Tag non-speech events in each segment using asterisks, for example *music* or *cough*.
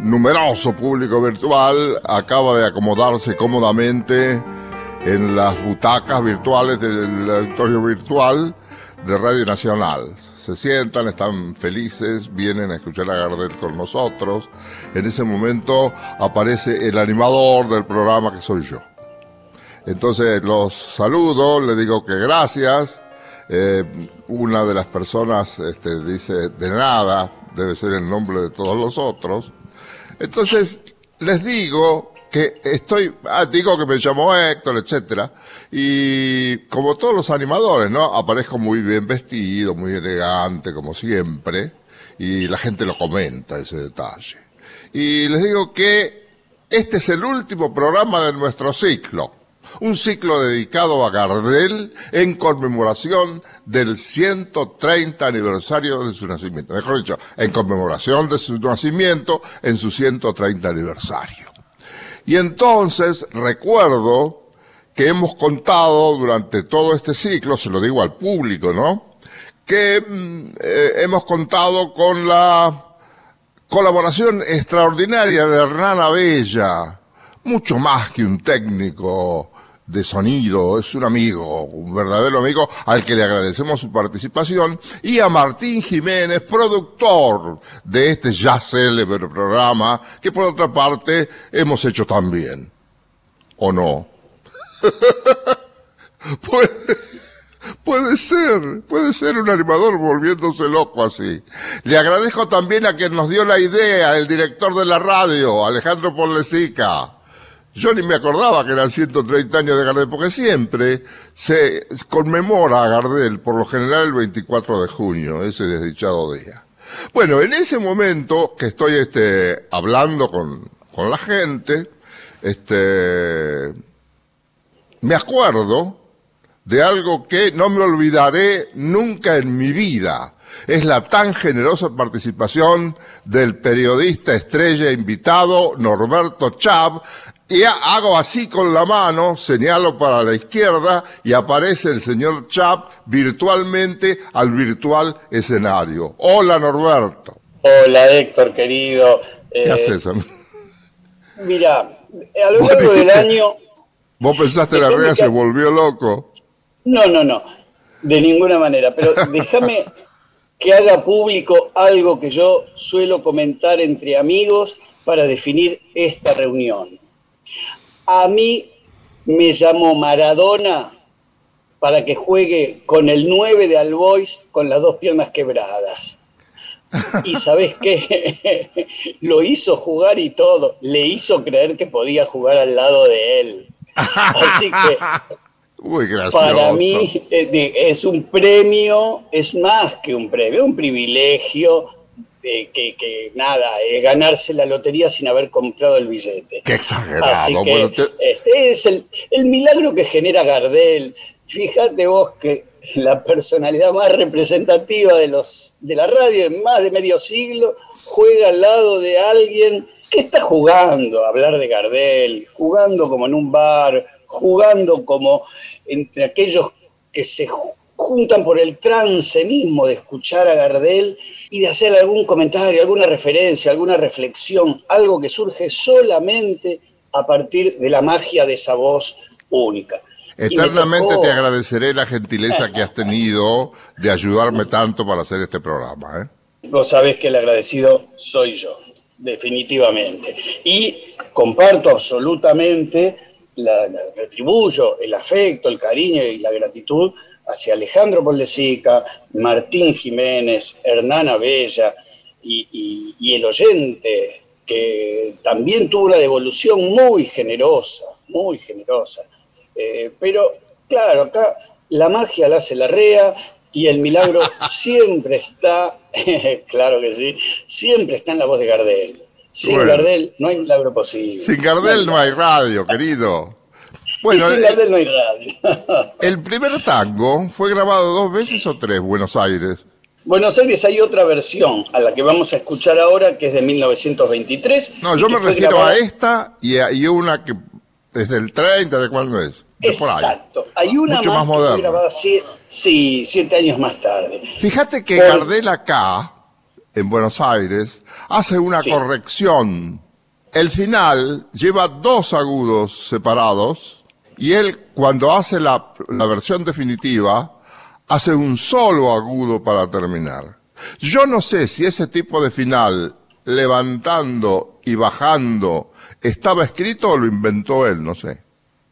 Numeroso público virtual acaba de acomodarse cómodamente en las butacas virtuales del auditorio virtual de Radio Nacional. Se sientan, están felices, vienen a escuchar a Gardel con nosotros. En ese momento aparece el animador del programa que soy yo. Entonces los saludo, le digo que gracias. Eh, una de las personas este, dice de nada, debe ser el nombre de todos los otros. Entonces les digo que estoy, ah, digo que me llamo Héctor, etcétera, y como todos los animadores, ¿no? Aparezco muy bien vestido, muy elegante, como siempre, y la gente lo comenta, ese detalle. Y les digo que este es el último programa de nuestro ciclo. Un ciclo dedicado a Gardel en conmemoración del 130 aniversario de su nacimiento. Mejor dicho, en conmemoración de su nacimiento en su 130 aniversario. Y entonces recuerdo que hemos contado durante todo este ciclo, se lo digo al público, ¿no? Que mm, eh, hemos contado con la colaboración extraordinaria de Hernán Abella, mucho más que un técnico de sonido, es un amigo, un verdadero amigo al que le agradecemos su participación, y a Martín Jiménez, productor de este ya célebre programa, que por otra parte hemos hecho también. ¿O no? *laughs* puede, puede ser, puede ser un animador volviéndose loco así. Le agradezco también a quien nos dio la idea, el director de la radio, Alejandro Ponlesica yo ni me acordaba que eran 130 años de Gardel, porque siempre se conmemora a Gardel, por lo general el 24 de junio, ese desdichado día. Bueno, en ese momento que estoy este, hablando con, con la gente, este, me acuerdo de algo que no me olvidaré nunca en mi vida. Es la tan generosa participación del periodista estrella invitado Norberto Chab y hago así con la mano, señalo para la izquierda y aparece el señor Chap virtualmente al virtual escenario. Hola Norberto. Hola Héctor, querido. ¿Qué eh, haces? Mira, a lo largo del año... ¿Vos pensaste la rea se volvió loco? No, no, no, de ninguna manera, pero *laughs* déjame que haga público algo que yo suelo comentar entre amigos para definir esta reunión. A mí me llamó Maradona para que juegue con el 9 de Albois con las dos piernas quebradas. Y sabes qué, *laughs* lo hizo jugar y todo, le hizo creer que podía jugar al lado de él. Así que para mí eh, es un premio, es más que un premio, un privilegio que, nada, es ganarse la lotería sin haber comprado el billete. Qué exagerado. este es el, el milagro que genera Gardel. Fíjate vos que la personalidad más representativa de, los, de la radio en más de medio siglo juega al lado de alguien que está jugando a hablar de Gardel, jugando como en un bar, jugando como entre aquellos que se juntan por el trance mismo de escuchar a Gardel y de hacer algún comentario, alguna referencia, alguna reflexión, algo que surge solamente a partir de la magia de esa voz única. Eternamente te agradeceré la gentileza que has tenido de ayudarme tanto para hacer este programa. ¿eh? Vos sabés que el agradecido soy yo, definitivamente. Y comparto absolutamente, la, retribuyo el afecto, el cariño y la gratitud hacia Alejandro Poldesica, Martín Jiménez, Hernán Abella y, el oyente, que también tuvo una devolución muy generosa, muy generosa. Eh, pero claro, acá la magia la hace la rea y el milagro *laughs* siempre está, *laughs* claro que sí, siempre está en la voz de Gardel. Sin Gardel no hay milagro posible. Sin Gardel no hay radio, querido. Bueno, el, no hay radio. el primer tango fue grabado dos veces o tres, Buenos Aires. Buenos Aires hay otra versión a la que vamos a escuchar ahora, que es de 1923. No, yo me refiero a esta y a una que Es del 30, ¿de cuándo es? Exacto. Hay una Mucho más, moderna. grabada sí, siete años más tarde. Fíjate que Gardel acá, en Buenos Aires, hace una corrección. El final lleva dos agudos separados y él, cuando hace la, versión definitiva, hace un solo agudo para terminar. Yo no sé si ese tipo de final, levantando y bajando, estaba escrito o lo inventó él, no sé.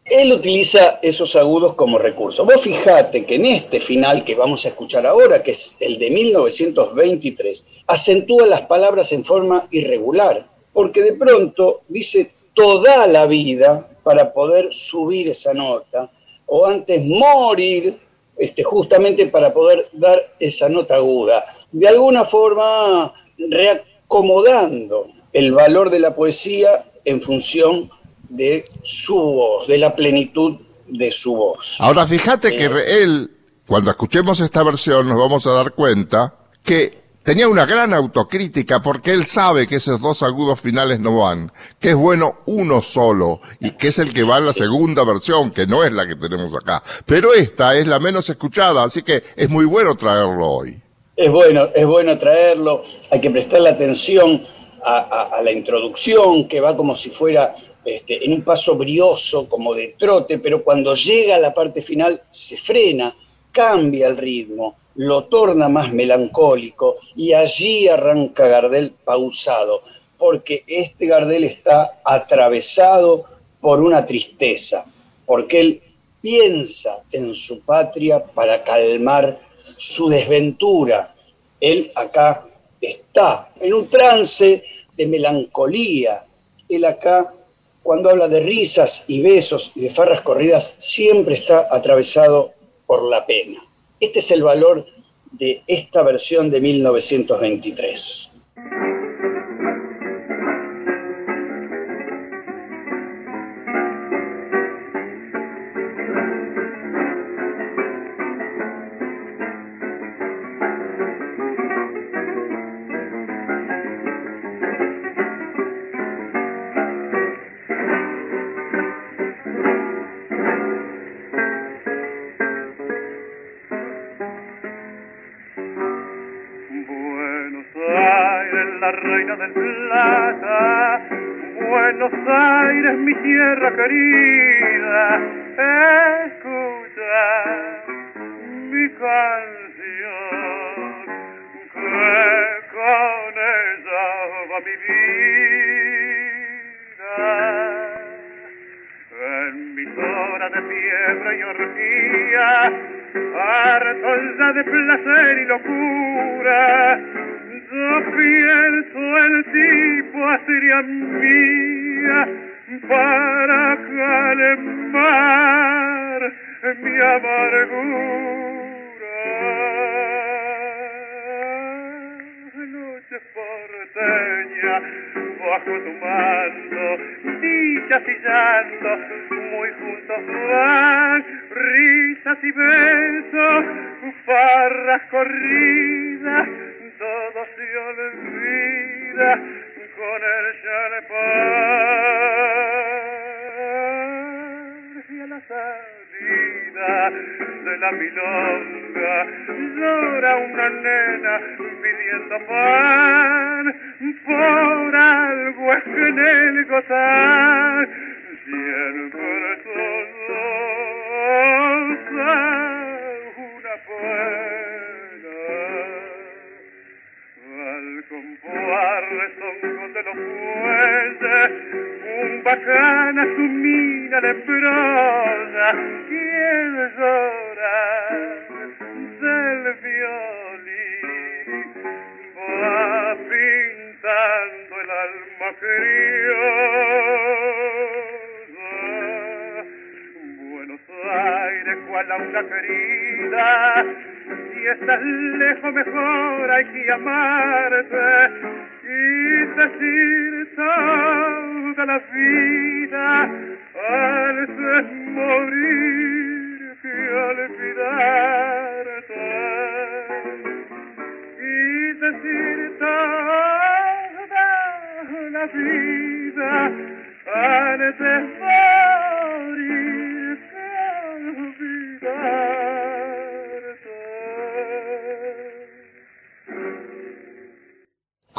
Él utiliza esos agudos como recurso. Vos fijate que en este final que vamos a escuchar ahora, que es el de 1923, acentúa las palabras en forma irregular, porque de pronto dice toda la vida para poder subir esa nota, o antes morir este, justamente para poder dar esa nota aguda. De alguna forma, reacomodando el valor de la poesía en función de su voz, de la plenitud de su voz. Ahora fíjate que eh, él, cuando escuchemos esta versión, nos vamos a dar cuenta que tenía una gran autocrítica porque él sabe que esos dos agudos finales no van, que es bueno uno solo y que es el que va en la segunda versión, que no es la que tenemos acá. Pero esta es la menos escuchada, así que es muy bueno traerlo hoy. Es bueno, es bueno traerlo, hay que prestarle atención a, la introducción, que va como si fuera este, en un paso brioso, como de trote, pero cuando llega a la parte final se frena, cambia el ritmo lo torna más melancólico y allí arranca Gardel pausado, porque este Gardel está atravesado por una tristeza, porque él piensa en su patria para calmar su desventura. Él acá está en un trance de melancolía. Él acá, cuando habla de risas y besos y de farras corridas, siempre está atravesado por la pena. Este es el valor de esta versión de 1923. Querida, calembrado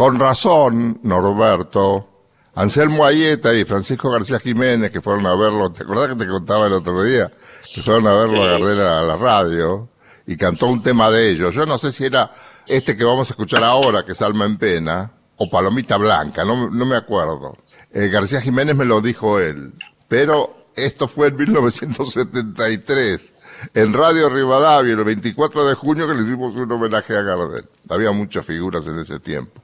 Con razón, Norberto, Anselmo Ayeta y Francisco García Jiménez, que fueron a verlo, ¿te acordás que te contaba el otro día? Que fueron a verlo a Gardel a la radio y cantó un tema de ellos. Yo no sé si era este que vamos a escuchar ahora, que es Alma en Pena, o Palomita Blanca, no, no me acuerdo. Eh, García Jiménez me lo dijo él, pero esto fue en 1973, en Radio Rivadavia, el 24 de junio, que le hicimos un homenaje a Gardel. Había muchas figuras en ese tiempo.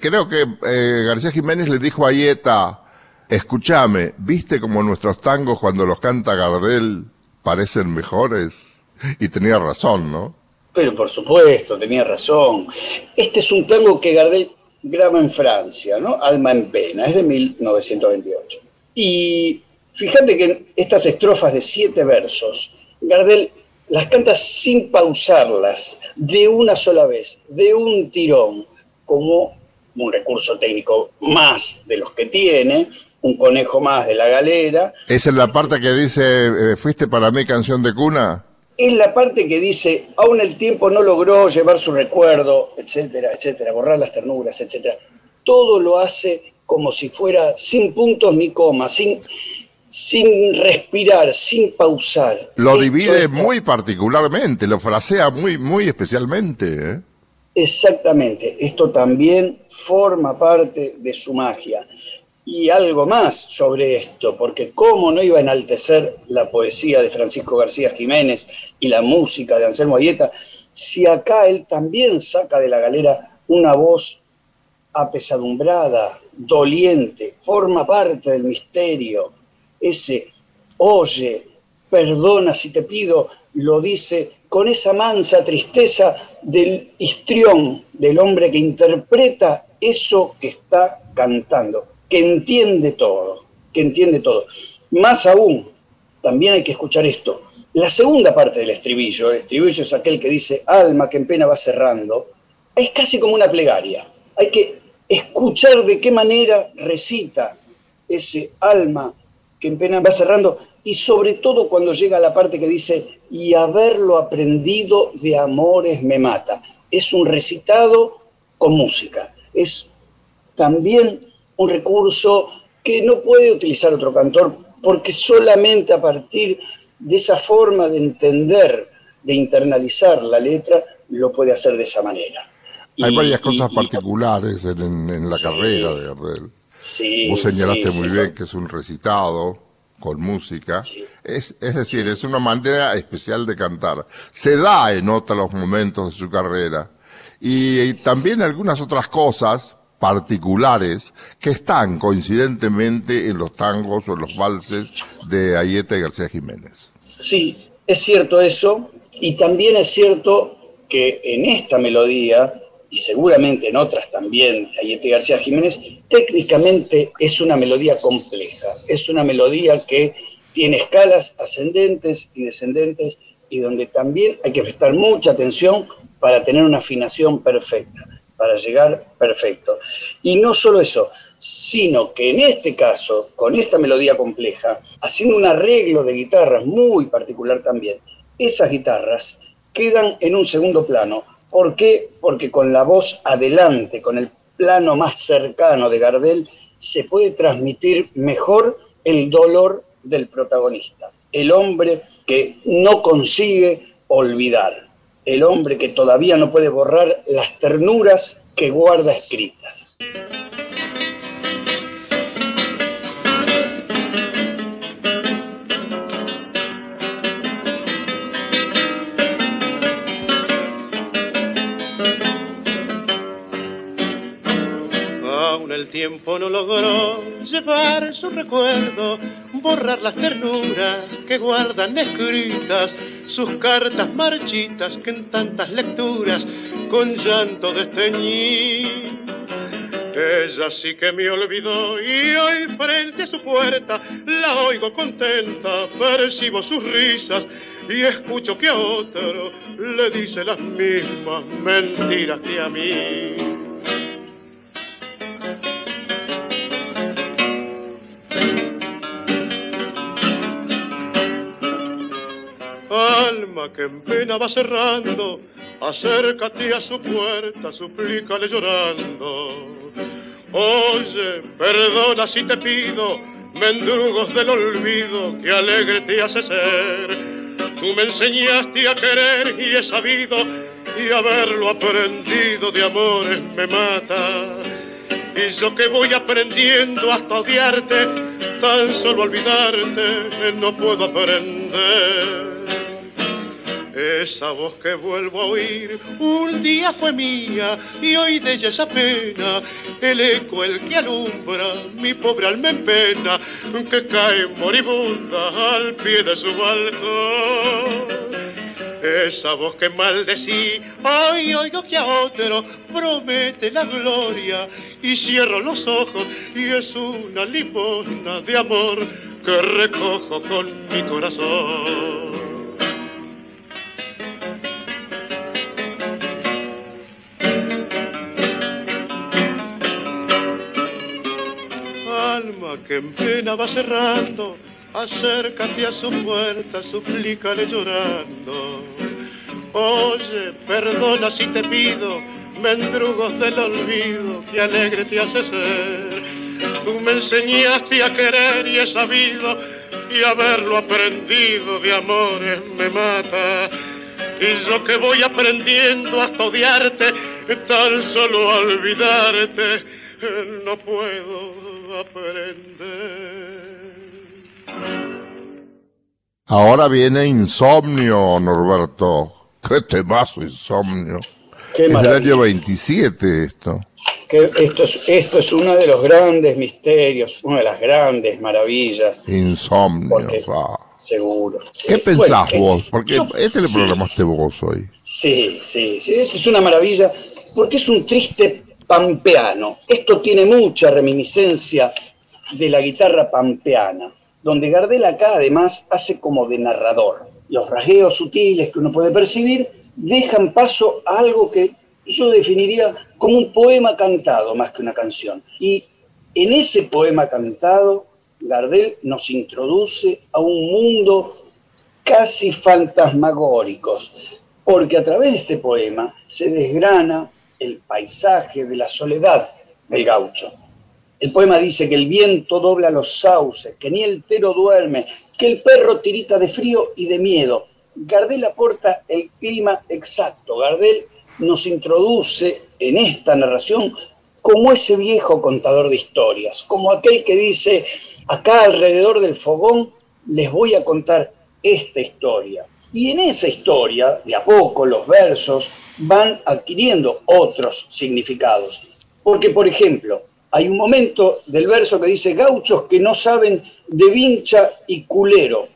Creo que eh, García Jiménez le dijo a Yeta, escúchame, ¿viste como nuestros tangos cuando los canta Gardel parecen mejores? Y tenía razón, ¿no? Pero por supuesto, tenía razón. Este es un tango que Gardel graba en Francia, ¿no? Alma en pena, es de 1928. Y fíjate que estas estrofas de siete versos, Gardel las canta sin pausarlas, de una sola vez, de un tirón, como un recurso técnico más de los que tiene, un conejo más de la galera. ¿Esa es la parte que dice, eh, fuiste para mí canción de cuna? Es la parte que dice, aún el tiempo no logró llevar su recuerdo, etcétera, etcétera, borrar las ternuras, etcétera. Todo lo hace como si fuera sin puntos ni comas, sin, sin respirar, sin pausar. Lo divide muy particularmente, lo frasea muy, muy especialmente. ¿eh? Exactamente, esto también forma parte de su magia. Y algo más sobre esto, porque cómo no iba a enaltecer la poesía de Francisco García Jiménez y la música de Anselmo Ayeta, si acá él también saca de la galera una voz apesadumbrada, doliente, forma parte del misterio, ese oye, perdona si te pido, lo dice con esa mansa tristeza del histrión, del hombre que interpreta eso que está cantando que entiende todo, que entiende todo. Más aún, también hay que escuchar esto. La segunda parte del estribillo, el estribillo es aquel que dice, alma que en pena va cerrando, es casi como una plegaria. Hay que escuchar de qué manera recita ese alma que en pena va cerrando y sobre todo cuando llega la parte que dice, y haberlo aprendido de amores me mata. Es un recitado con música. Es también un recurso que no puede utilizar otro cantor porque solamente a partir de esa forma de entender, de internalizar la letra, lo puede hacer de esa manera. Hay varias cosas particulares en, la carrera de Gardel. Sí, Vos señalaste muy bien que es un recitado con música. Es, es decir, es una manera especial de cantar. Se da en otros momentos de su carrera. y también algunas otras cosas particulares que están coincidentemente en los tangos o en los valses de Ayeta y García Jiménez. Sí, es cierto eso, y también es cierto que en esta melodía, y seguramente en otras también y García Jiménez, técnicamente es una melodía compleja, es una melodía que tiene escalas ascendentes y descendentes y donde también hay que prestar mucha atención para tener una afinación perfecta para llegar perfecto. Y no solo eso, sino que en este caso, con esta melodía compleja, haciendo un arreglo de guitarras muy particular también, esas guitarras quedan en un segundo plano. ¿Por qué? Porque con la voz adelante, con el plano más cercano de Gardel, se puede transmitir mejor el dolor del protagonista, el hombre que no consigue olvidar el hombre que todavía no puede borrar las ternuras que guarda escritas. El tiempo no logró llevar su recuerdo, borrar las ternuras que guardan escritas sus cartas marchitas que en tantas lecturas con llanto desteñí. Ella sí que me olvidó y hoy frente a su puerta la oigo contenta, percibo sus risas y escucho que a otro le dice las mismas mentiras que a mí. Que en pena va cerrando, acércate a su puerta, suplícale llorando. Oye, perdona si te pido, mendrugos del olvido, que alegre te hace ser. Tú me enseñaste a querer y he sabido, y haberlo aprendido de amores me mata. Y yo que voy aprendiendo hasta odiarte, tan solo olvidarte no puedo aprender. Esa voz que vuelvo a oír un día fue mía y hoy de ella esa pena, el eco el que alumbra mi pobre alma en pena, que cae moribunda al pie de su balcón. Esa voz que maldecí, hoy oigo que a otro promete la gloria y cierro los ojos y es una limosna de amor que recojo con mi corazón. Que en pena va cerrando, acércate a su puerta, suplícale llorando. Oye, perdona si te pido, mendrugos del olvido, que alegre te hace ser. Tú me enseñaste a querer y he sabido, y haberlo aprendido de amores me mata. Y yo que voy aprendiendo hasta odiarte, tan solo olvidarte, no puedo Ahora viene Insomnio, Norberto. Qué temazo Insomnio. es del año 27 esto. Que esto, es, esto es uno de los grandes misterios, una de las grandes maravillas. Insomnio, Seguro. ¿Qué pensás vos? Porque este le programaste vos hoy. Sí, sí, sí, esto es una maravilla porque es un triste pampeano. Esto tiene mucha reminiscencia de la guitarra pampeana, donde Gardel acá además hace como de narrador. Los rasgueos sutiles que uno puede percibir dejan paso a algo que yo definiría como un poema cantado más que una canción. Y en ese poema cantado, Gardel nos introduce a un mundo casi fantasmagórico, porque a través de este poema se desgrana el paisaje de la soledad del gaucho. El poema dice que el viento dobla los sauces, que ni el tero duerme, que el perro tirita de frío y de miedo. Gardel aporta el clima exacto. Gardel nos introduce en esta narración como ese viejo contador de historias, como aquel que dice, acá alrededor del fogón les voy a contar esta historia. Y en esa historia, de a poco, los versos van adquiriendo otros significados. Porque, por ejemplo, hay un momento del verso que dice, gauchos que no saben de vincha y culero,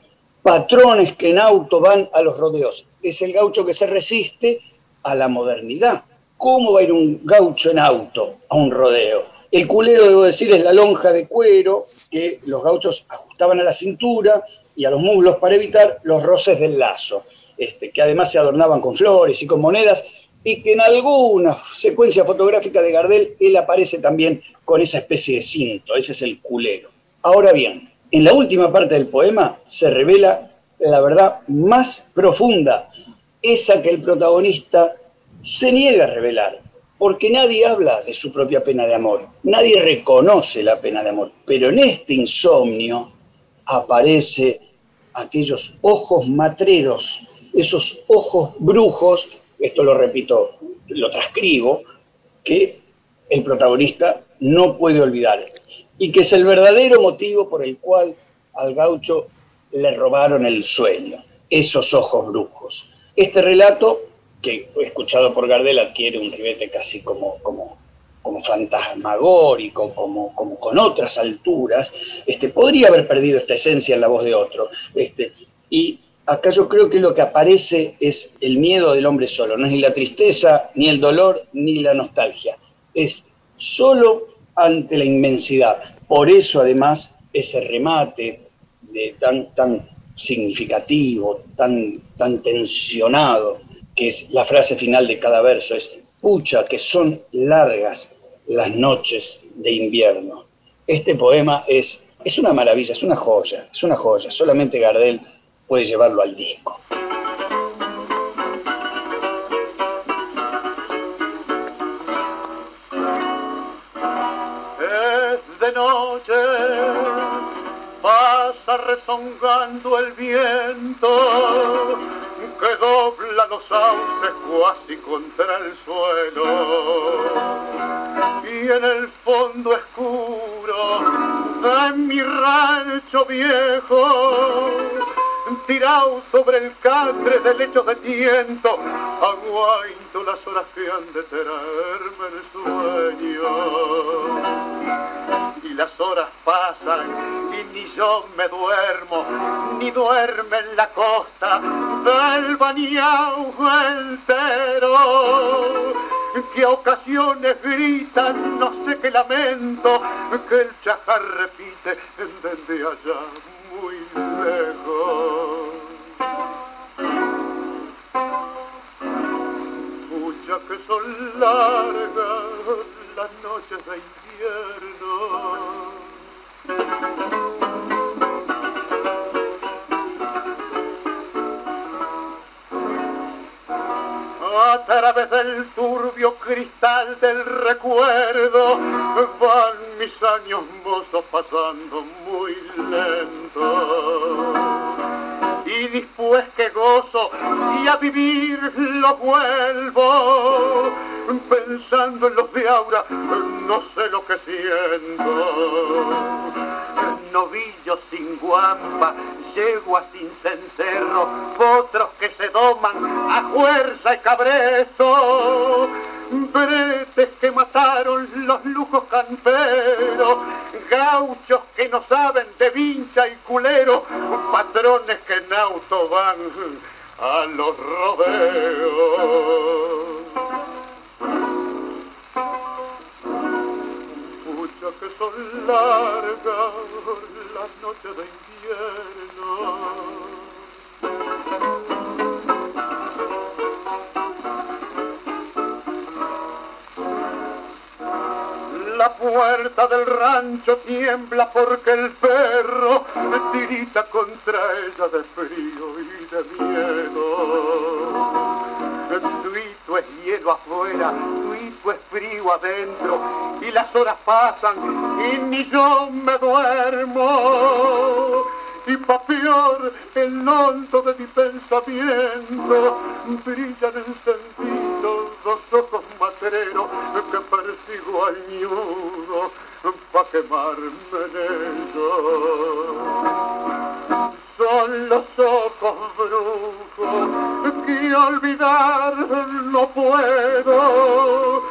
patrones que en auto van a los rodeos. Es el gaucho que se resiste a la modernidad. ¿Cómo va a ir un gaucho en auto a un rodeo? El culero, debo decir, es la lonja de cuero que los gauchos ajustaban a la cintura y a los muslos para evitar los roces del lazo. Este, que además se adornaban con flores y con monedas, y que en alguna secuencia fotográfica de Gardel él aparece también con esa especie de cinto, ese es el culero. Ahora bien, en la última parte del poema se revela la verdad más profunda, esa que el protagonista se niega a revelar, porque nadie habla de su propia pena de amor, nadie reconoce la pena de amor, pero en este insomnio aparece aquellos ojos matreros esos ojos brujos, esto lo repito, lo transcribo, que el protagonista no puede olvidar y que es el verdadero motivo por el cual al gaucho le robaron el sueño, esos ojos brujos. Este relato, que escuchado por Gardel, adquiere un ribete casi como, como, como fantasmagórico, como, como con otras alturas, este, podría haber perdido esta esencia en la voz de otro. Este, y acá yo creo que lo que aparece es el miedo del hombre solo, no es ni la tristeza, ni el dolor, ni la nostalgia, es solo ante la inmensidad. Por eso además ese remate de tan, tan significativo, tan, tan tensionado, que es la frase final de cada verso, es, pucha que son largas las noches de invierno. Este poema es, es una maravilla, es una joya, es una joya. Solamente Gardel puede llevarlo al disco. Es de noche, pasa rezongando el viento que dobla los sauces cuasi contra el suelo. Y en el fondo oscuro de mi rancho viejo, tirado sobre el catre de lechos de tiento, aguaito las horas que han de tenerme el sueño. Y las horas pasan y ni yo me duermo, ni duerme en la costa del bañao entero. Que a ocasiones gritan, no sé qué lamento, que el chajar repite desde allá muy lejos. Mucha que son largas las noches de invierno. A través del turbio cristal del recuerdo van mis años mozos pasando muy lento. Y después que gozo y a vivir lo vuelvo, pensando en los de ahora, no sé lo que siento. Novillos sin guampa, yeguas sin cencerro, potros que se doman a fuerza y cabrezo, bretes que mataron los lujos camperos, gauchos que no saben de vincha y culero, patrones que en auto van a los rodeos que son largas las noches de invierno. La puerta del rancho tiembla porque el perro tirita contra ella de frío y de miedo tuito es hielo afuera, tuito es frío adentro, y las horas pasan y ni yo me duermo. Y pa' peor, el hondo de mi pensamiento brillan encendidos dos ojos matereros que persigo al ñudo pa' quemarme en son los ojos brujos que olvidar no puedo,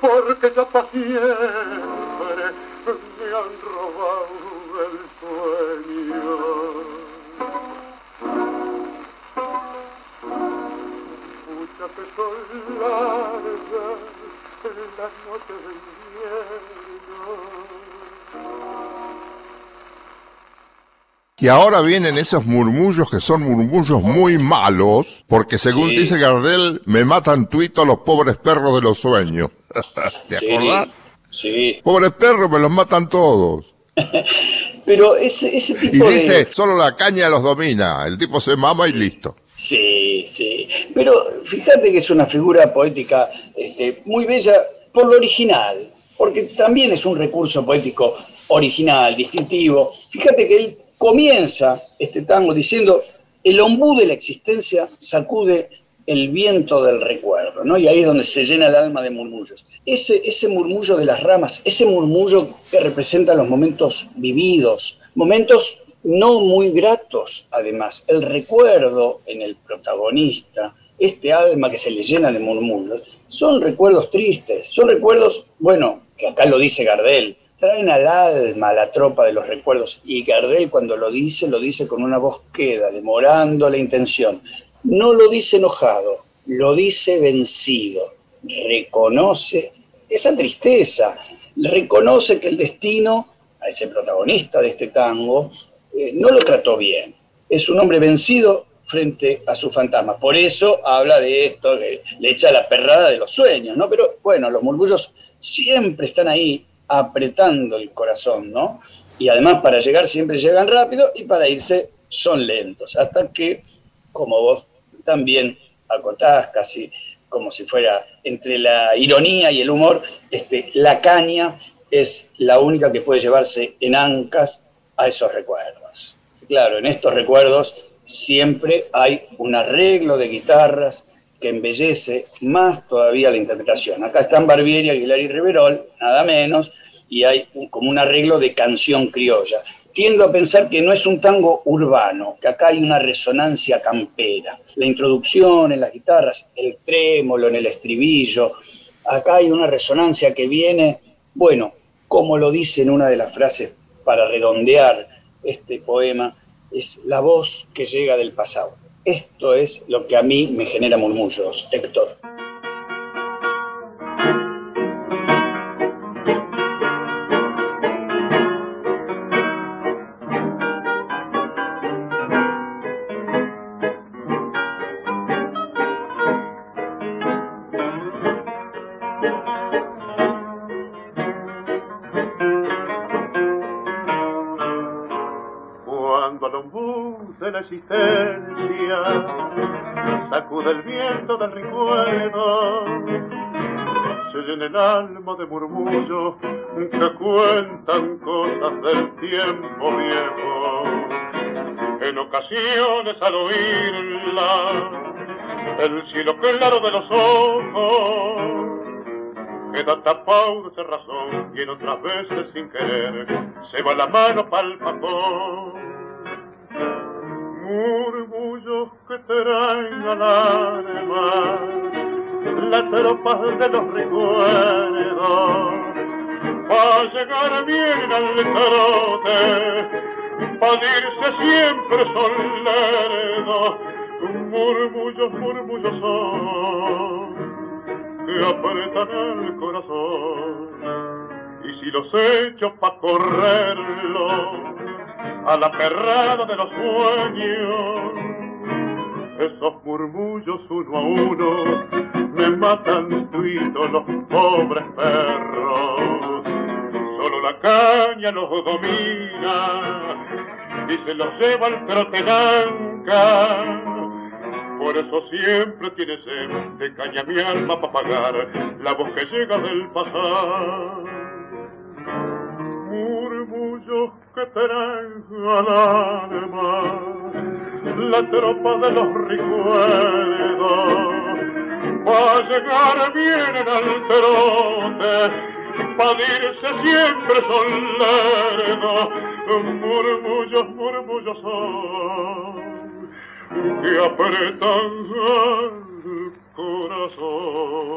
porque ya para siempre me han robado el sueño. Muchas que son largas las noches de invierno. Y ahora vienen esos murmullos que son murmullos muy malos, porque según dice Gardel, me matan tuito los pobres perros de los sueños. *laughs* ¿Te acordás? Sí. Pobres perros, me los matan todos. *laughs* Pero ese, ese tipo Y dice, solo la caña los domina, el tipo se mama y listo. Sí, sí. Pero fíjate que es una figura poética este, muy bella por lo original, porque también es un recurso poético original, distintivo. Fíjate que él comienza este tango diciendo, el ombú de la existencia sacude el viento del recuerdo, ¿no? Y ahí es donde se llena el alma de murmullos. Ese, ese murmullo de las ramas, ese murmullo que representa los momentos vividos, momentos no muy gratos, además, el recuerdo en el protagonista, este alma que se le llena de murmullos, son recuerdos tristes, son recuerdos, bueno, que acá lo dice Gardel, traen al alma la tropa de los recuerdos. Y Gardel cuando lo dice, lo dice con una voz queda, demorando la intención. No lo dice enojado, lo dice vencido. Reconoce esa tristeza, reconoce que el destino, a ese protagonista de este tango, eh, no lo trató bien. Es un hombre vencido frente a su fantasma. Por eso habla de esto, le echa la perrada de los sueños, ¿no? Pero bueno, los murmullos siempre están ahí apretando el corazón, ¿no? Y además para llegar siempre llegan rápido y para irse son lentos, hasta que, como vos también acotás casi como si fuera entre la ironía y el humor, este, la caña es la única que puede llevarse en ancas a esos recuerdos. Claro, en estos recuerdos siempre hay un arreglo de guitarras que embellece más todavía la interpretación. Acá están Barbieri, Aguilar y Riverol, nada menos, y hay como un arreglo de canción criolla. Tiendo a pensar que no es un tango urbano, que acá hay una resonancia campera. La introducción en las guitarras, el trémolo en el estribillo, acá hay una resonancia que viene, bueno, como lo dice en una de las frases para redondear este poema, es la voz que llega del pasado. Esto es lo que a mí me genera murmullos, Héctor. Alma de murmullos que cuentan cosas del tiempo viejo. En ocasiones al oírla, el cielo claro de los ojos queda tapado de razón y en otras veces sin querer se va la mano pa'l papón. Murmullos que traen al alma las tropas de los recuerdos. Pa' llegar bien al trote, pa' irse siempre solerdo, murmullos, murmullos son, que apretan el corazón. Y si los echo pa' correrlo, a la perrada de los sueños, esos murmullos uno a uno me matan tuito los pobres perros. Solo la caña los domina y se los lleva al trotenanca. Por eso siempre tiene sed de caña mi alma para pagar la voz que llega del pasado. Murmullos que traen al alma. La tropa de los recuerdos va a llegar bien en el trote pa' dirse siempre solerdo murmullos, murmullos son que apretan el corazón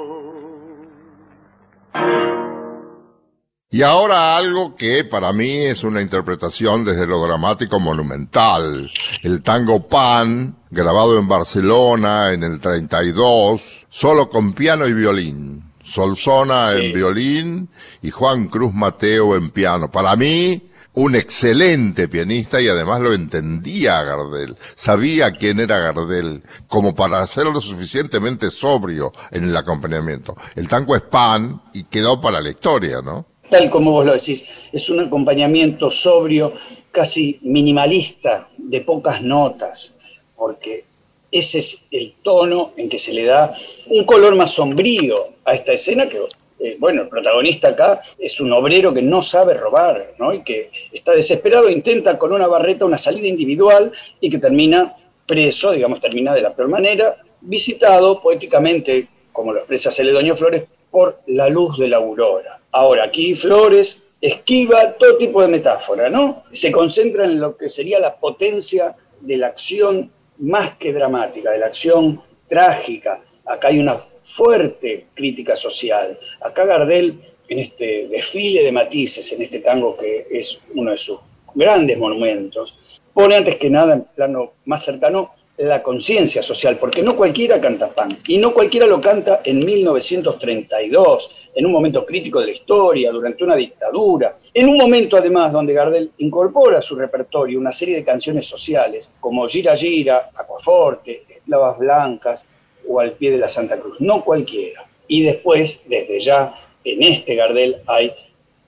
y ahora algo que para mí es una interpretación desde lo dramático monumental. El tango Pan, grabado en Barcelona en el 32, solo con piano y violín. Solsona en violín y Juan Cruz Mateo en piano. Para mí, un excelente pianista y además lo entendía a Gardel. Sabía quién era Gardel, como para hacerlo suficientemente sobrio en el acompañamiento. El tango es pan y quedó para la historia, ¿no? Tal como vos lo decís, es un acompañamiento sobrio, casi minimalista, de pocas notas, porque ese es el tono en que se le da un color más sombrío a esta escena que, eh, bueno, el protagonista acá es un obrero que no sabe robar, ¿no? Y que está desesperado, intenta con una barreta una salida individual y que termina preso, digamos, termina de la peor manera, visitado poéticamente, como lo expresa Celedonio Flores, por la luz de la aurora. Ahora, aquí Flores esquiva todo tipo de metáfora, ¿no? Se concentra en lo que sería la potencia de la acción más que dramática, de la acción trágica. Acá hay una fuerte crítica social. Acá Gardel, en este desfile de matices, en este tango que es uno de sus grandes monumentos, pone antes que nada en plano más cercano la conciencia social, porque no cualquiera canta pan, y no cualquiera lo canta en 1932, en un momento crítico de la historia, durante una dictadura, en un momento además donde Gardel incorpora a su repertorio una serie de canciones sociales, como Gira Gira, Aquaforte, Esclavas Blancas o Al pie de la Santa Cruz, no cualquiera. Y después, desde ya, en este Gardel hay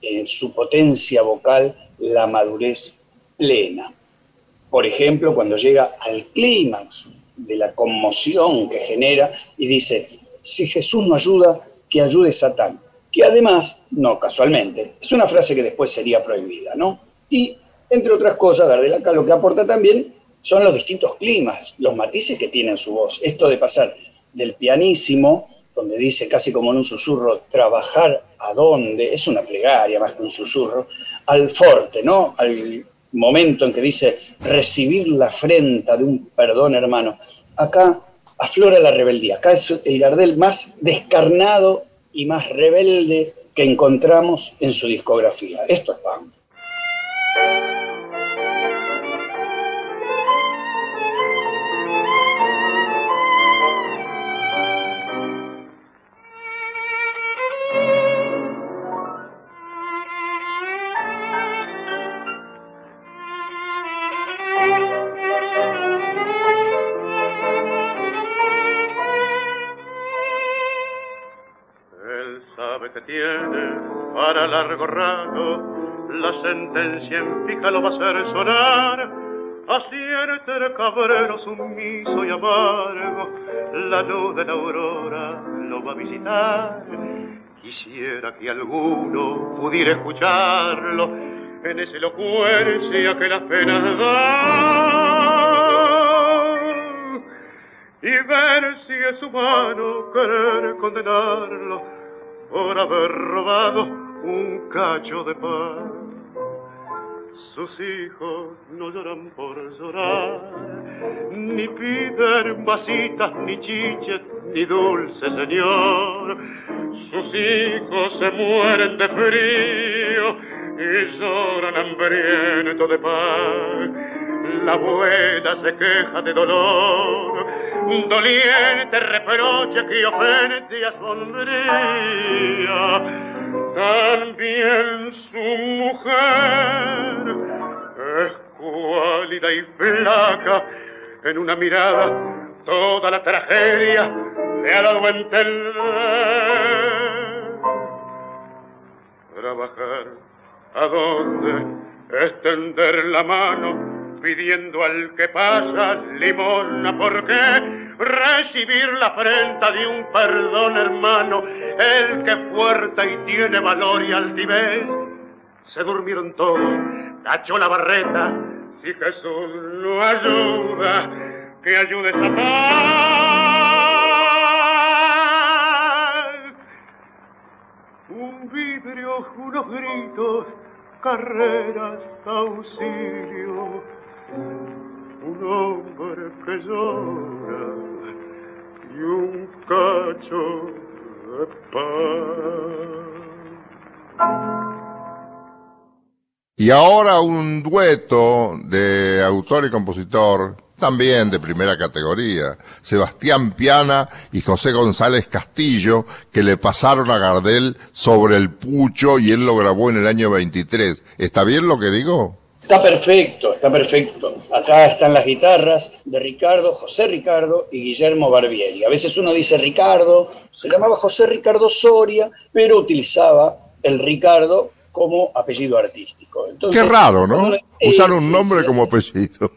en su potencia vocal la madurez plena por ejemplo, cuando llega al clímax de la conmoción que genera y dice, si Jesús no ayuda, que ayude Satán. que además, no casualmente, es una frase que después sería prohibida, ¿no? Y, entre otras cosas, Gardel acá lo que aporta también son los distintos climas, los matices que tiene en su voz. Esto de pasar del pianísimo, donde dice casi como en un susurro, trabajar a dónde, es una plegaria más que un susurro, al forte, ¿no? Al momento en que dice recibir la afrenta de un perdón hermano. Acá aflora la rebeldía, acá es el Gardel más descarnado y más rebelde que encontramos en su discografía. Esto es pan. En pica lo va a hacer sonar. Así el cabrero sumiso y amargo, la luz de la aurora lo va a visitar. Quisiera que alguno pudiera escucharlo en esa elocuencia que las penas dan y ver si es humano querer condenarlo por haber robado un cacho de pan. Sus hijos no lloran por llorar, ni piden vasitas, ni chiches, ni dulce señor. Sus hijos se mueren de frío y lloran hambriento de pan. La abuela se queja de dolor, doliente reproche que ofende sombría también su mujer es cuálida y flaca, en una mirada toda la tragedia le ha dado a entender. Trabajar, ¿a dónde? Extender la mano pidiendo al que pasa limona, ¿por qué? Recibir la afrenta de un perdón hermano, el que fuerte y tiene valor y altivez. Se durmieron todos, tachó la barreta, si Jesús no ayuda, que ayude paz. Un vidrio, unos gritos, carreras, auxilio un hombre que llora y un cacho de Y ahora un dueto de autor y compositor, también de primera categoría, Sebastián Piana y José González Castillo, que le pasaron a Gardel sobre el pucho y él lo grabó en el año 23. ¿Está bien lo que digo? Está perfecto, está perfecto. Acá están las guitarras de Ricardo, José Ricardo y Guillermo Barbieri. A veces uno dice Ricardo, se llamaba José Ricardo Soria, pero utilizaba el Ricardo como apellido artístico. Qué raro, ¿no? Usar un nombre como apellido.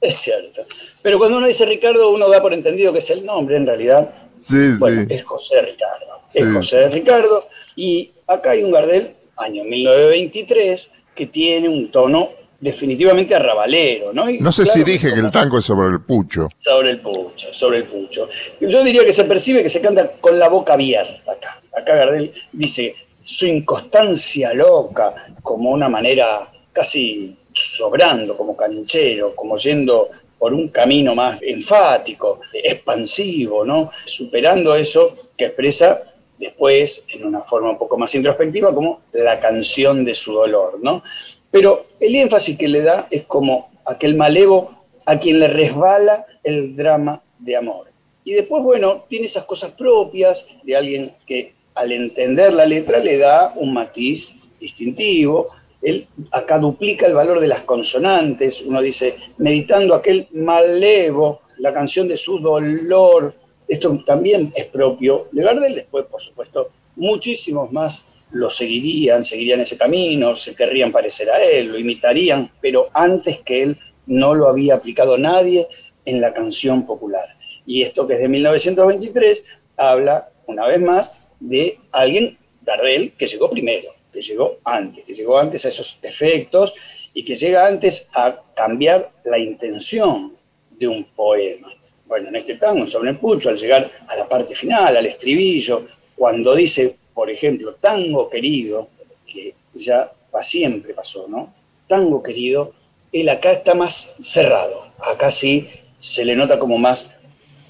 Es cierto. Pero cuando uno dice Ricardo, uno da por entendido que es el nombre, en realidad. Sí, bueno, Es José Ricardo. Es José Ricardo. Y acá hay un Gardel, año 1923, que tiene un tono definitivamente arrabalero, ¿no? no sé si dije que el tango es sobre el pucho. Sobre el pucho, sobre el pucho. Yo diría que se percibe que se canta con la boca abierta acá. Acá Gardel dice su inconstancia loca, como una manera casi sobrando, como canchero, como yendo por un camino más enfático, expansivo, ¿no? Superando eso que expresa después, en una forma un poco más introspectiva, como la canción de su dolor, ¿no? Pero el énfasis que le da es como aquel malevo a quien le resbala el drama de amor. Y después, bueno, tiene esas cosas propias de alguien que al entender la letra le da un matiz distintivo. Él acá duplica el valor de las consonantes. Uno dice, meditando aquel malevo, la canción de su dolor. Esto también es propio de Gardel. Después, por supuesto, muchísimos más lo seguirían, seguirían ese camino, se querrían parecer a él, lo imitarían, pero antes que él no lo había aplicado nadie en la canción popular. Y esto que es de 1923 habla, una vez más, de alguien Gardel, que llegó primero, que llegó antes, que llegó antes a esos efectos y que llega antes a cambiar la intención de un poema. Bueno, en este tango, sobre el pucho, al llegar a la parte final, al estribillo, cuando dice, por ejemplo, tango querido, que ya siempre pasó, ¿no? Tango querido, él acá está más cerrado, acá sí se le nota como más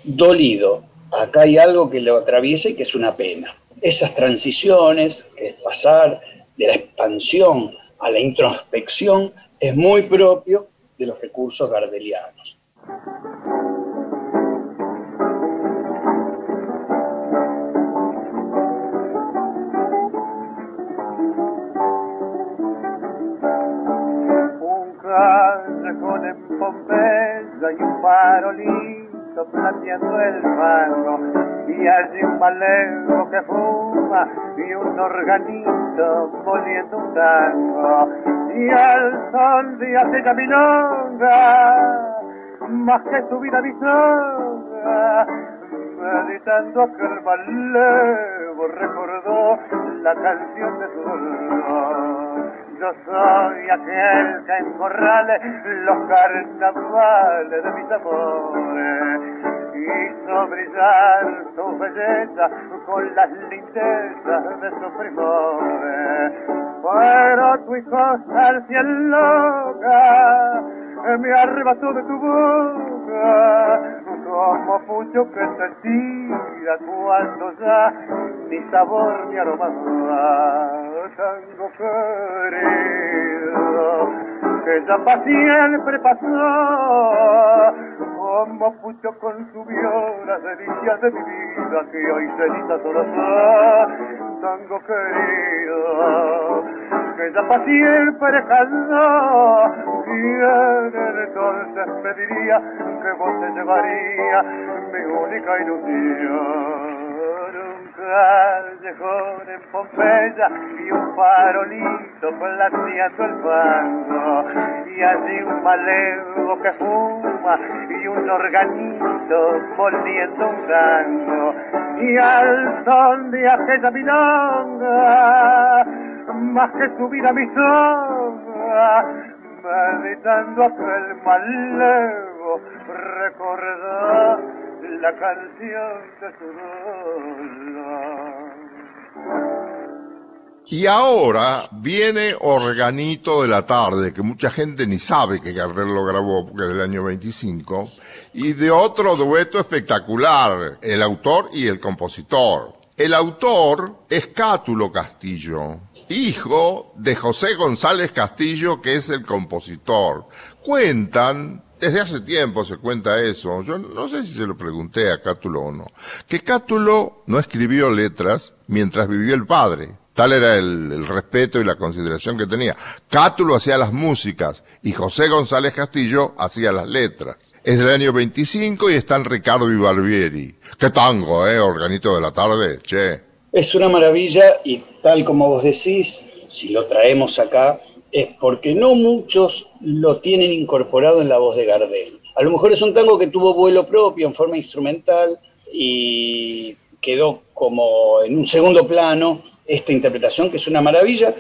dolido, acá hay algo que lo atraviesa y que es una pena. Esas transiciones, que es pasar de la expansión a la introspección, es muy propio de los recursos gardelianos. y un farolito plateando el fango y allí un malego que fuma y un organito moliendo un tango. Y al sol de aquella milonga más que su vida bisonga meditando aquel malevo recordó la canción de su dolor yo soy aquel que encorrale los carnavales de mis amores. Hizo brillar su belleza con las lindezas de su primores. Pero tu hijo salcia loca, me arrebató de tu boca, como pucho que te tira cuando ya ni sabor ni aroma tango querido, que ya para siempre pasó, como pucho con su viola, delicias de mi vida, que hoy cenita solo tango querido, que ya para siempre caló, y en el entonces me diría que vos te llevaría mi única ilusión callejón en Pompeya y un farolito plateando el fango y allí un malevo que fuma y un organito volviendo un tango y al son de aquella milonga más que subir a mi soga meditando aquel malevo recordar la canción de Y ahora viene Organito de la Tarde, que mucha gente ni sabe que Gardel lo grabó porque es del año 25, y de otro dueto espectacular, el autor y el compositor. El autor es Cátulo Castillo, hijo de José González Castillo, que es el compositor. Cuentan desde hace tiempo se cuenta eso. Yo no sé si se lo pregunté a Cátulo o no. Que Cátulo no escribió letras mientras vivió el padre. Tal era el, respeto y la consideración que tenía. Cátulo hacía las músicas y José González Castillo hacía las letras. Es del año 25 y están Ricardo y Barbieri. Qué tango, eh, organito de la tarde, che. Es una maravilla y tal como vos decís, si lo traemos acá, es porque no muchos lo tienen incorporado en la voz de Gardel. A lo mejor es un tango que tuvo vuelo propio en forma instrumental y quedó como en un segundo plano esta interpretación que es una maravilla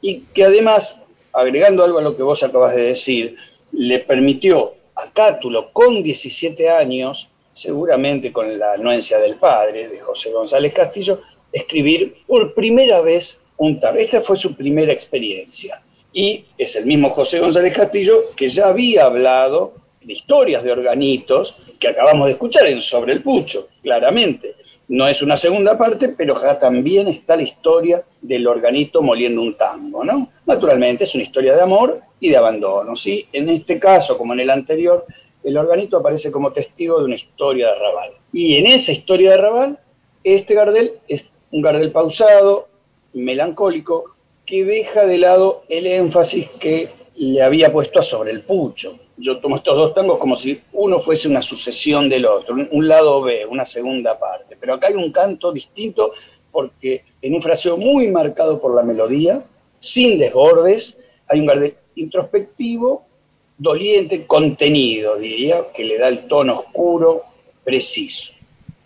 y que además, agregando algo a lo que vos acabas de decir, le permitió a Cátulo con 17 años, seguramente con la anuencia del padre, de José González Castillo, escribir por primera vez un tango. Esta fue su primera experiencia y es el mismo José González Castillo que ya había hablado de historias de organitos que acabamos de escuchar en Sobre el Pucho, claramente. No es una segunda parte, pero acá también está la historia del organito moliendo un tango, ¿no? Naturalmente es una historia de amor y de abandono, ¿sí? En este caso, como en el anterior, el organito aparece como testigo de una historia de arrabal. Y en esa historia de arrabal, este Gardel es un Gardel pausado, melancólico, que deja de lado el énfasis que le había puesto sobre el pucho. Yo tomo estos dos tangos como si uno fuese una sucesión del otro, un lado B, una segunda parte. Pero acá hay un canto distinto porque en un fraseo muy marcado por la melodía, sin desbordes, hay un Gardel introspectivo, doliente, contenido, diría, que le da el tono oscuro, preciso.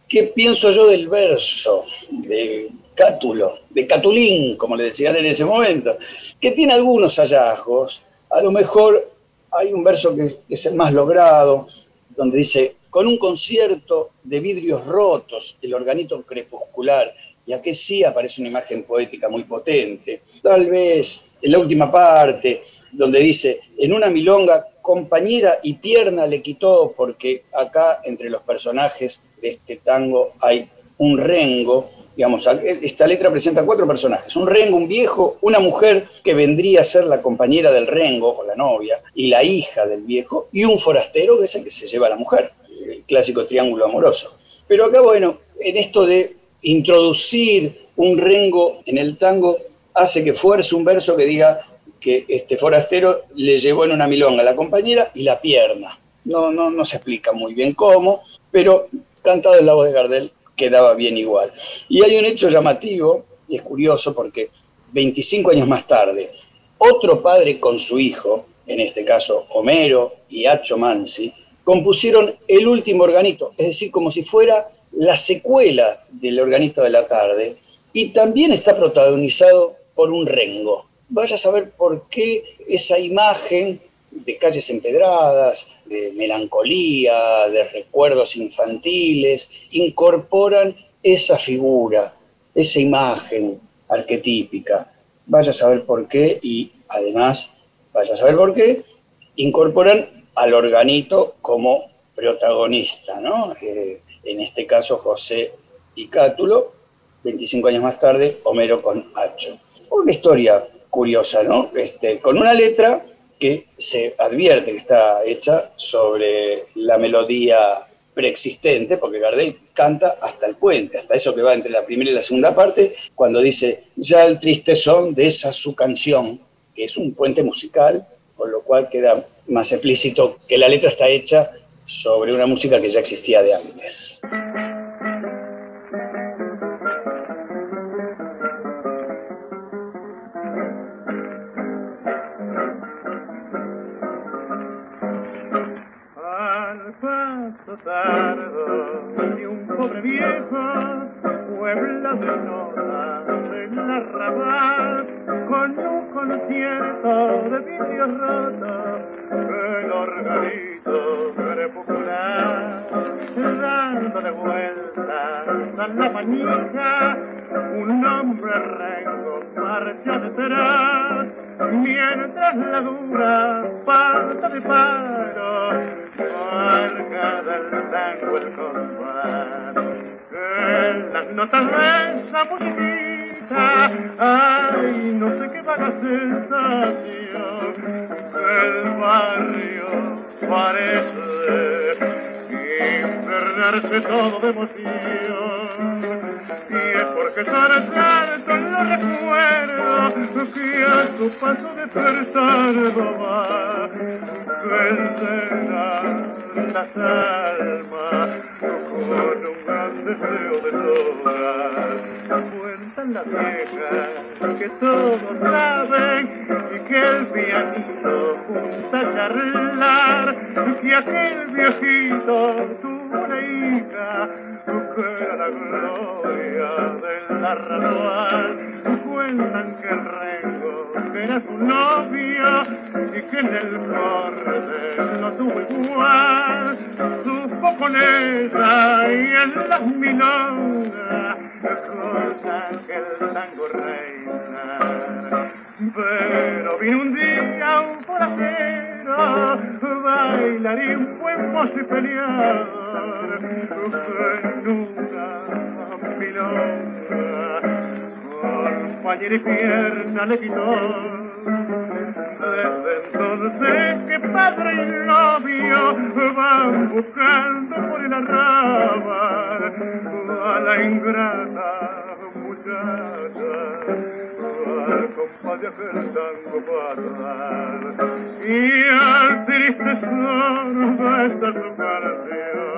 ¿Qué pienso yo del verso de Cátulo, de Catulín, como le decían en ese momento, que tiene algunos hallazgos. A lo mejor hay un verso que es el más logrado, donde dice, con un concierto de vidrios rotos, el organito crepuscular, y aquí sí aparece una imagen poética muy potente. Tal vez en la última parte, donde dice, en una milonga, compañera y pierna le quitó, porque acá entre los personajes de este tango hay un rengo, digamos, esta letra presenta cuatro personajes, un rengo, un viejo, una mujer que vendría a ser la compañera del rengo o la novia, y la hija del viejo, y un forastero que es el que se lleva a la mujer, el clásico triángulo amoroso. Pero acá, bueno, en esto de introducir un rengo en el tango, hace que fuerce un verso que diga que este forastero le llevó en una milonga a la compañera y la pierna. No, no, no se explica muy bien cómo, pero cantado en la voz de Gardel quedaba bien igual. Y hay un hecho llamativo, y es curioso porque 25 años más tarde, otro padre con su hijo, en este caso Homero y Hacho Mansi, compusieron el último organito, es decir, como si fuera la secuela del organito de la tarde, y también está protagonizado por un rengo. Vaya a saber por qué esa imagen de calles empedradas, de melancolía, de recuerdos infantiles, incorporan esa figura, esa imagen arquetípica. Vaya a saber por qué y además, vaya a saber por qué, incorporan al organito como protagonista, ¿no? Eh, en este caso José y Cátulo, 25 años más tarde, Homero con Hacho. Una historia curiosa, ¿no? Este, con una letra que se advierte que está hecha sobre la melodía preexistente, porque Gardel canta hasta el puente, hasta eso que va entre la primera y la segunda parte, cuando dice, ya el triste son de esa su canción, que es un puente musical, con lo cual queda más explícito que la letra está hecha sobre una música que ya existía de antes. A la manija un hombre rengo marcha detrás mientras la dura falta de paro marca del tango el compás. En las notas de esa musiquita, ay, no sé qué vaga sensación. El barrio parece infernarse todo de emoción. Y es porque son tantos los recuerdos que a su paso despertando va vencerán las almas con un gran deseo de todas. Cuentan las viejas que todos saben y que el pianito junta a charlar que aquel viejito hija que era la gloria del arrabal. Cuentan que el rengo era su novia y que en el corte no tuvo igual. Supo con ella y en las milongas cosas que el tango reina. Pero vino un día un forastero, bailarín, mozo y peleador, en una milonga, compañera y pierna le quitó. Desde entonces que padre y novio van buscando por el arrabal a la ingrata muchacha compás de aquel tango fatal y al triste son de esta su canción.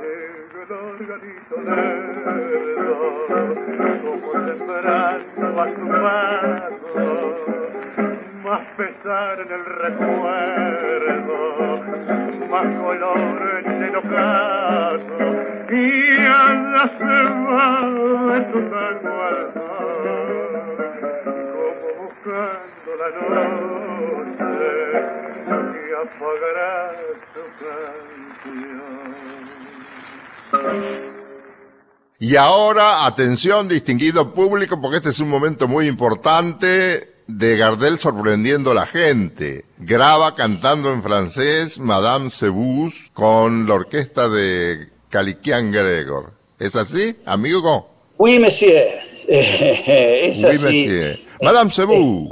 Llega el organito lerdo como temprano a su paso. Más pesar en el recuerdo más color en el ocaso. Y allá se va de tu tango Y ahora, atención, distinguido público, porque este es un momento muy importante de Gardel sorprendiendo a la gente. Graba cantando en francés Madame Sebus con la orquesta de Caliquian Gregor. ¿Es así, amigo? Oui, monsieur. *laughs* es oui, Monsieur. Madame Sebus.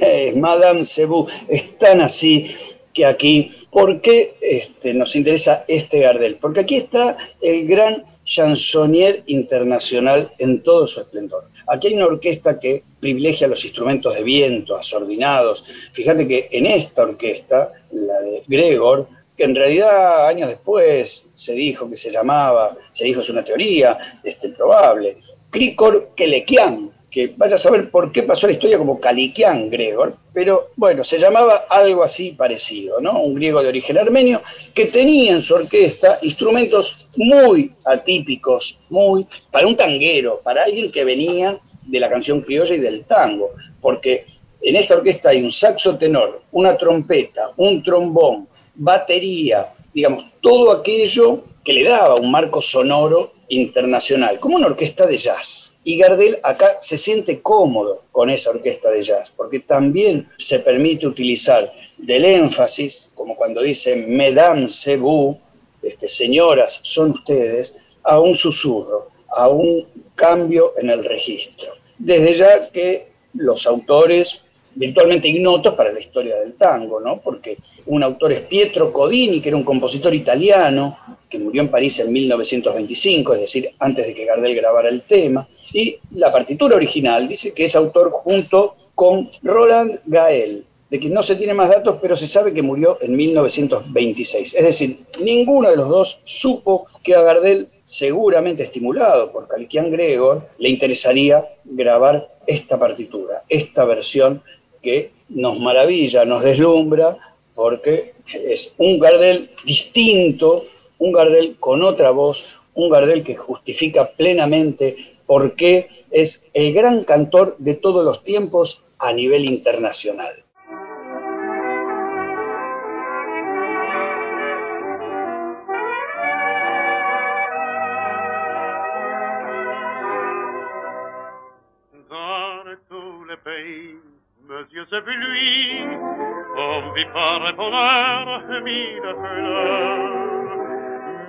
Eh, Madame Sebus. Es tan así que aquí, ¿por qué este, nos interesa este Gardel? Porque aquí está el gran chansonnier internacional en todo su esplendor. Aquí hay una orquesta que privilegia los instrumentos de viento, asordinados. Fíjate que en esta orquesta, la de Gregor, que en realidad años después se dijo que se llamaba, se dijo es una teoría este, probable, Krikor Kelekian, que vaya a saber por qué pasó la historia como Caliquian Gregor, pero bueno, se llamaba algo así parecido, ¿no? Un griego de origen armenio que tenía en su orquesta instrumentos muy atípicos, muy para un tanguero, para alguien que venía de la canción criolla y del tango, porque en esta orquesta hay un saxo tenor, una trompeta, un trombón, batería, digamos, todo aquello que le daba un marco sonoro internacional, como una orquesta de jazz. Y Gardel acá se siente cómodo con esa orquesta de jazz, porque también se permite utilizar del énfasis, como cuando dice Mesdames, c'est vous, este, señoras, son ustedes, a un susurro, a un cambio en el registro. Desde ya que los autores virtualmente ignotos para la historia del tango, ¿no? Porque un autor es Pietro Codini, que era un compositor italiano, que murió en París en 1925, es decir, antes de que Gardel grabara el tema, y la partitura original dice que es autor junto con Roland Gael, de quien no se tiene más datos, pero se sabe que murió en 1926. Es decir, ninguno de los dos supo que a Gardel, seguramente estimulado por Calquian Gregor, le interesaría grabar esta partitura, esta versión que nos maravilla, nos deslumbra, porque es un Gardel distinto, un Gardel con otra voz, un Gardel que justifica plenamente por qué es el gran cantor de todos los tiempos a nivel internacional.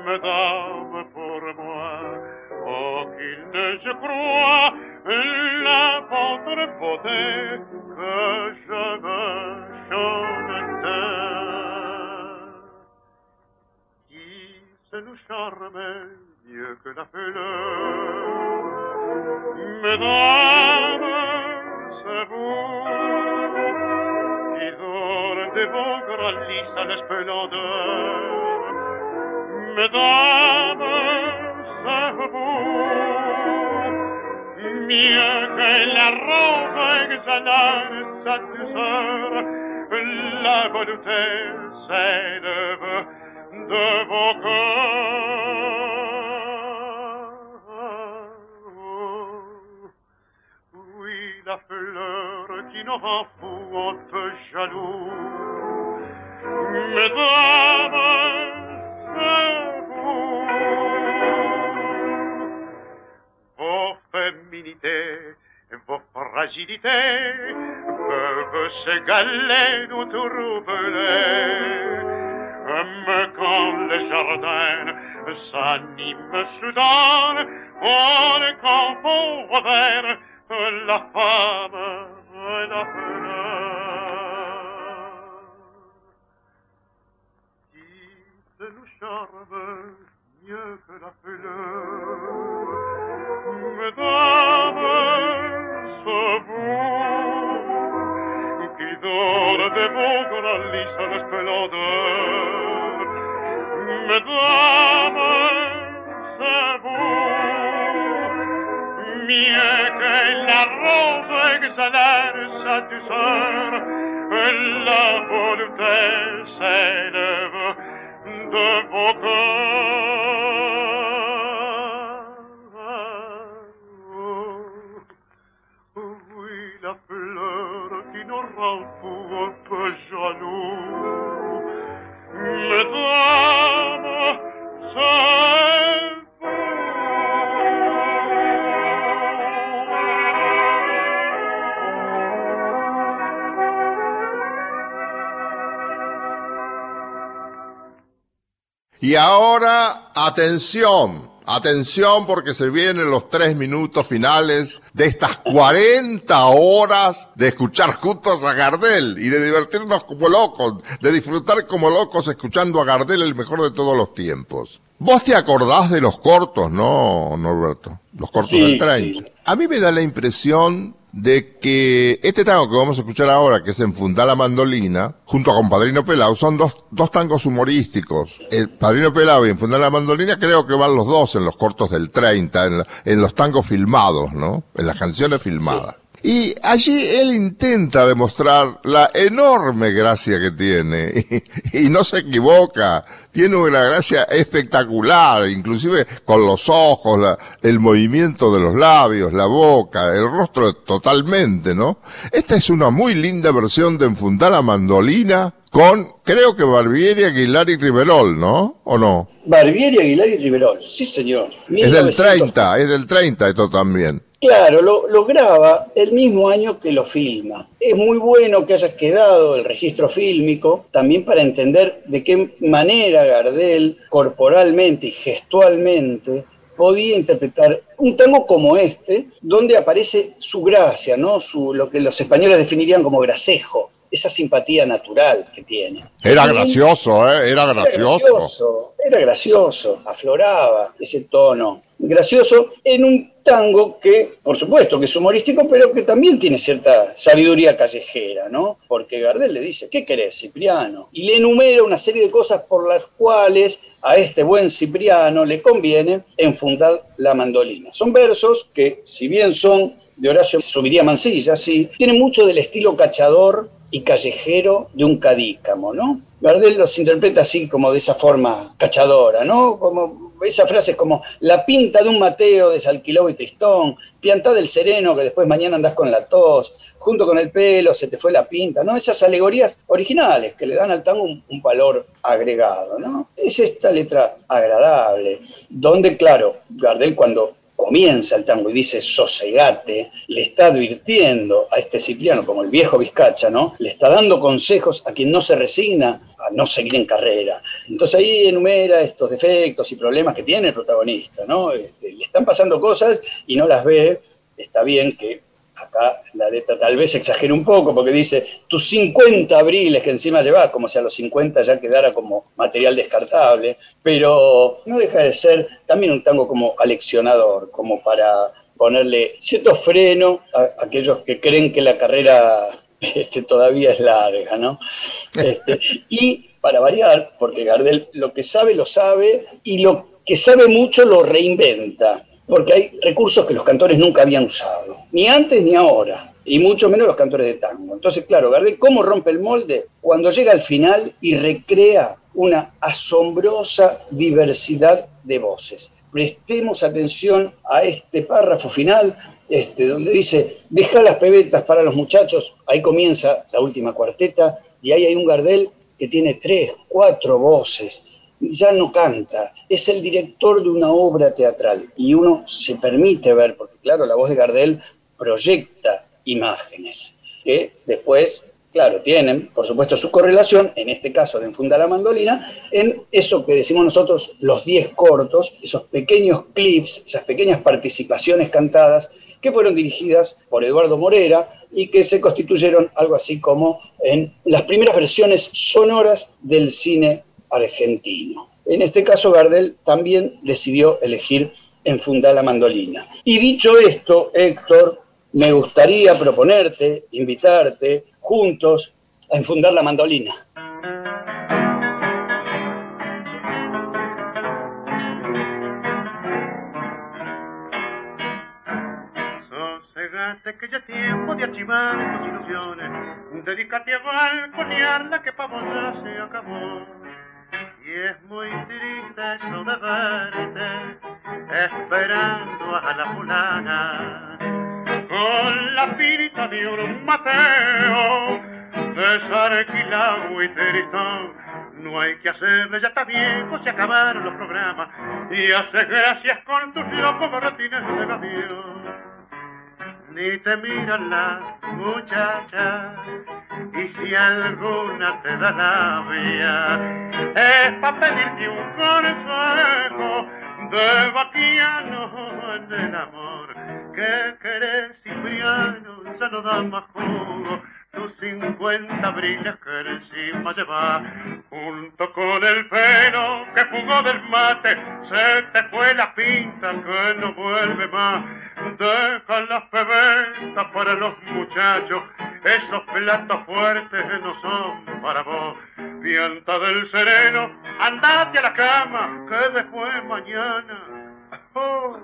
Madame, pour moi, oh qu'il ne je crois la votre beauté que je veux chanter. Qui se nous charme mieux que la fleur. Mesdames, c'est vous de vos grandissent à l'esplendeur. Mesdames, vous, mieux que la rose exhalane sa douceur, la volonté s'élève de vos cœurs. Oui, la fleur qui nous rend fou en peu jaloux, Mesdames, féminités, vos fragilités peuvent s'égaler ou troubler. Mais quand le jardin s'anime soudain, on confond vers la femme la fleur. charme mieux que la fleur. vous grandissent le splendeur. Mesdames, c'est vous, mieux que la rose exhalère sa douceur, la volupté s'élève de vos corps. Y ahora, atención, atención porque se vienen los tres minutos finales de estas 40 horas de escuchar juntos a Gardel y de divertirnos como locos, de disfrutar como locos escuchando a Gardel el mejor de todos los tiempos. Vos te acordás de los cortos, ¿no, Norberto? Los cortos del 30. A mí me da la impresión de que este tango que vamos a escuchar ahora, que es Enfundar la mandolina, junto a Padrino Pelao, son dos, dos tangos humorísticos. El Padrino Pelao y Enfundar la mandolina creo que van los dos en los cortos del 30, en, en los tangos filmados, ¿no? En las canciones filmadas. Y allí él intenta demostrar la enorme gracia que tiene. *laughs* Y, no se equivoca. Tiene una gracia espectacular, inclusive con los ojos, el movimiento de los labios, la boca, el rostro totalmente, ¿no? Esta es una muy linda versión de Enfundar la mandolina con, creo que Barbieri, Aguilar y Riverol, ¿no? ¿O no? Barbieri, Aguilar y Riverol, sí señor. Es del 30, es del 30 esto también. Claro, lo, graba el mismo año que lo filma. Es muy bueno que hayas quedado el registro fílmico, también para entender de qué manera Gardel, corporalmente y gestualmente, podía interpretar un tango como este, donde aparece su gracia, ¿no? Su, lo que los españoles definirían como gracejo, esa simpatía natural que tiene. Era gracioso, ¿eh? Era gracioso. Era gracioso, era gracioso, afloraba ese tono gracioso en un tango que, por supuesto, que es humorístico, pero que también tiene cierta sabiduría callejera, ¿no? Porque Gardel le dice, ¿qué querés, Cipriano? Y le enumera una serie de cosas por las cuales a este buen Cipriano le conviene enfundar la mandolina. Son versos que, si bien son de Horacio Subiría Mansilla, sí, tienen mucho del estilo cachador y callejero de un cadícamo, ¿no? Gardel los interpreta así como de esa forma cachadora, ¿no? Como esa frase es como la pinta de un Mateo desalquiló y tristón, pianta del sereno que después mañana andás con la tos, junto con el pelo se te fue la pinta, ¿no? Esas alegorías originales que le dan al tango un, un valor agregado, ¿no? Es esta letra agradable, donde, claro, Gardel cuando comienza el tango y dice sosegate, le está advirtiendo a este Cipriano, como el viejo Vizcacha, ¿no? Le está dando consejos a quien no se resigna a no seguir en carrera. Entonces ahí enumera estos defectos y problemas que tiene el protagonista, ¿no? Este, le están pasando cosas y no las ve. Está bien que acá la letra tal vez exagere un poco porque dice tus 50 abriles que encima llevas, como si a los 50 ya quedara como material descartable, pero no deja de ser también un tango como aleccionador, como para ponerle cierto freno a aquellos que creen que la carrera *laughs* este, todavía es larga, ¿no? Este, y para variar, porque Gardel lo que sabe lo sabe y lo que sabe mucho lo reinventa porque hay recursos que los cantores nunca habían usado, ni antes ni ahora, y mucho menos los cantores de tango. Entonces, claro, Gardel, ¿cómo rompe el molde? Cuando llega al final y recrea una asombrosa diversidad de voces. Prestemos atención a este párrafo final, este, donde dice, deja las pebetas para los muchachos, ahí comienza la última cuarteta, y ahí hay un Gardel que tiene tres, cuatro voces, ya no canta, es el director de una obra teatral y uno se permite ver, porque claro, la voz de Gardel proyecta imágenes que después, claro, tienen, por supuesto, su correlación, en este caso de Enfunda la Mandolina, en eso que decimos nosotros los 10 cortos, esos pequeños clips, esas pequeñas participaciones cantadas que fueron dirigidas por Eduardo Morera y que se constituyeron algo así como en las primeras versiones sonoras del cine argentino. En este caso, Gardel también decidió elegir enfundar la mandolina. Y dicho esto, Héctor, me gustaría proponerte, invitarte, juntos, a enfundar la mandolina. Sosegate que ya tiempo de archivar tus ilusiones, dedícate a balconear la que para se acabó y es muy triste de verte esperando a la fulana. Con la pinta de un Mateo desarquilado y tristón no hay que hacerle, ya está viejo, se acabaron los programas. Y hace gracias con tus locos borratines de avión. Ni te miran las muchachas y si alguna te da la vía, es para pedirte un consejo de vaquiano en el amor. Que querés, Cipriano, ya no da más jugo tus cincuenta brillas que encima lleva, junto con el pelo que jugó del mate, se te fue la pinta que no vuelve más. Deja las pebetas para los muchachos, esos platos fuertes no son para vos. Pianta del sereno, andate a la cama, que después mañana. Oh,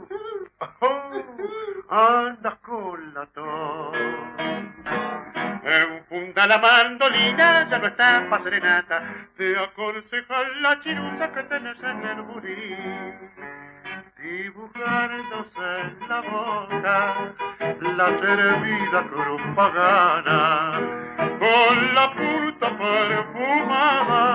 con la tos. Enfunda la mandolina, ya no está pa' serenata, te aconseja la chirusa que tenés en el burí. Dibujándose en la boca la servida cruz pagana, con la puta perfumada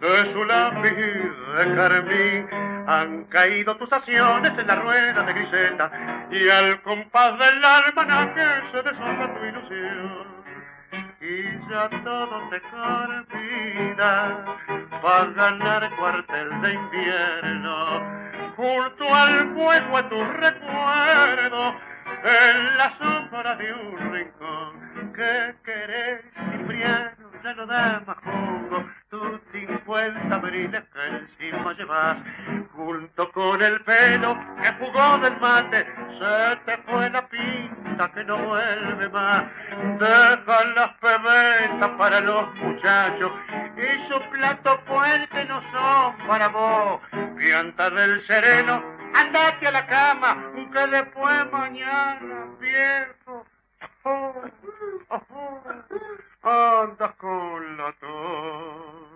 de su lápiz de carmín han caído tus acciones en la rueda de griseta. Y al compás del que se deshoja tu ilusión y ya todo te carpida para ganar cuartel de invierno. Junto al fuego a tu recuerdo en la sombra de un rincón que querés Cipriano ya no da más jugo tus cincuenta abriles que encima llevas junto con el pelo que jugó del mate se te fue la pinta que no vuelve más. Deja las pebetas para los muchachos y su plato fuerte no son para vos. Pianta del sereno andate a la cama que después mañana viejo oh, oh, oh, And espantas con la tos.